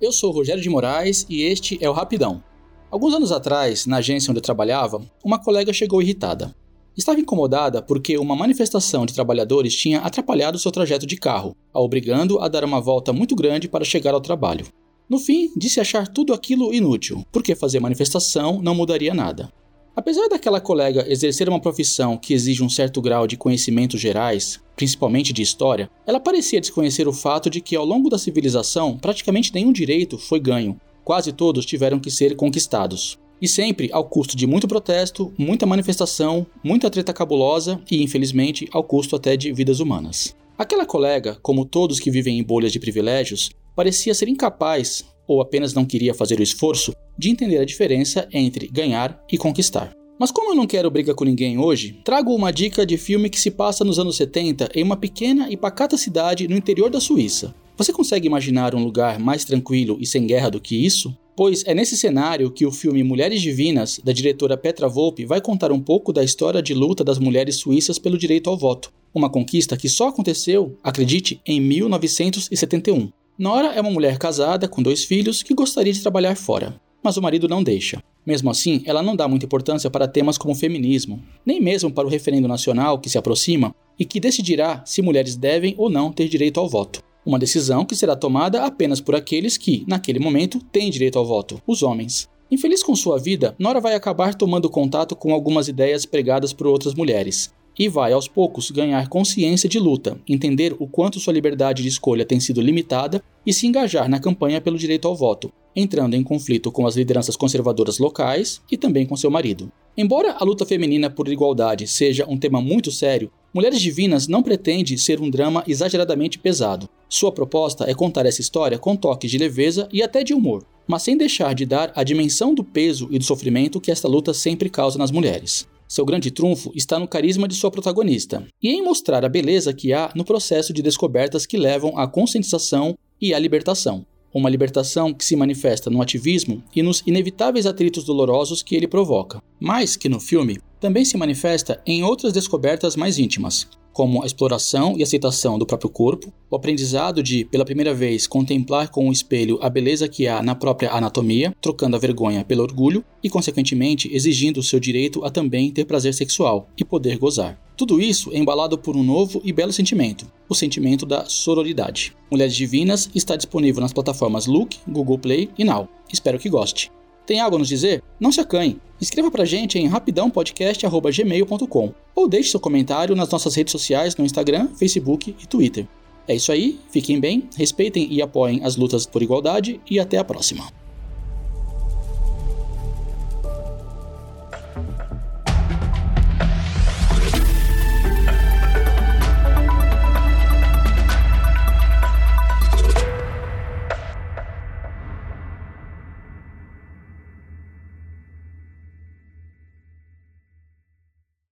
Eu sou Rogério de Moraes e este é o Rapidão. Alguns anos atrás, na agência onde eu trabalhava, uma colega chegou irritada. Estava incomodada porque uma manifestação de trabalhadores tinha atrapalhado seu trajeto de carro, a obrigando a dar uma volta muito grande para chegar ao trabalho. No fim, disse achar tudo aquilo inútil, porque fazer manifestação não mudaria nada. Apesar daquela colega exercer uma profissão que exige um certo grau de conhecimentos gerais, principalmente de história, ela parecia desconhecer o fato de que ao longo da civilização praticamente nenhum direito foi ganho. Quase todos tiveram que ser conquistados. E sempre ao custo de muito protesto, muita manifestação, muita treta cabulosa e, infelizmente, ao custo até de vidas humanas. Aquela colega, como todos que vivem em bolhas de privilégios, parecia ser incapaz, ou apenas não queria fazer o esforço, de entender a diferença entre ganhar e conquistar. Mas como eu não quero briga com ninguém hoje, trago uma dica de filme que se passa nos anos 70 em uma pequena e pacata cidade no interior da Suíça. Você consegue imaginar um lugar mais tranquilo e sem guerra do que isso? Pois é nesse cenário que o filme Mulheres Divinas, da diretora Petra Volpe, vai contar um pouco da história de luta das mulheres suíças pelo direito ao voto. Uma conquista que só aconteceu, acredite, em 1971. Nora é uma mulher casada com dois filhos que gostaria de trabalhar fora mas o marido não deixa. Mesmo assim, ela não dá muita importância para temas como feminismo, nem mesmo para o referendo nacional que se aproxima e que decidirá se mulheres devem ou não ter direito ao voto. Uma decisão que será tomada apenas por aqueles que, naquele momento, têm direito ao voto, os homens. Infeliz com sua vida, Nora vai acabar tomando contato com algumas ideias pregadas por outras mulheres, e vai aos poucos ganhar consciência de luta, entender o quanto sua liberdade de escolha tem sido limitada e se engajar na campanha pelo direito ao voto, entrando em conflito com as lideranças conservadoras locais e também com seu marido. Embora a luta feminina por igualdade seja um tema muito sério, Mulheres Divinas não pretende ser um drama exageradamente pesado. Sua proposta é contar essa história com toques de leveza e até de humor, mas sem deixar de dar a dimensão do peso e do sofrimento que esta luta sempre causa nas mulheres. Seu grande trunfo está no carisma de sua protagonista e em mostrar a beleza que há no processo de descobertas que levam à conscientização e à libertação. Uma libertação que se manifesta no ativismo e nos inevitáveis atritos dolorosos que ele provoca, mas que no filme também se manifesta em outras descobertas mais íntimas, como a exploração e aceitação do próprio corpo, o aprendizado de, pela primeira vez, contemplar com o espelho a beleza que há na própria anatomia, trocando a vergonha pelo orgulho e, consequentemente, exigindo o seu direito a também ter prazer sexual e poder gozar. Tudo isso é embalado por um novo e belo sentimento, o sentimento da sororidade. Mulheres Divinas está disponível nas plataformas Look, Google Play e Now. Espero que goste. Tem algo a nos dizer? Não se acanhe. Escreva pra gente em rapidãopodcast.gmail.com ou deixe seu comentário nas nossas redes sociais no Instagram, Facebook e Twitter. É isso aí, fiquem bem, respeitem e apoiem as lutas por igualdade e até a próxima.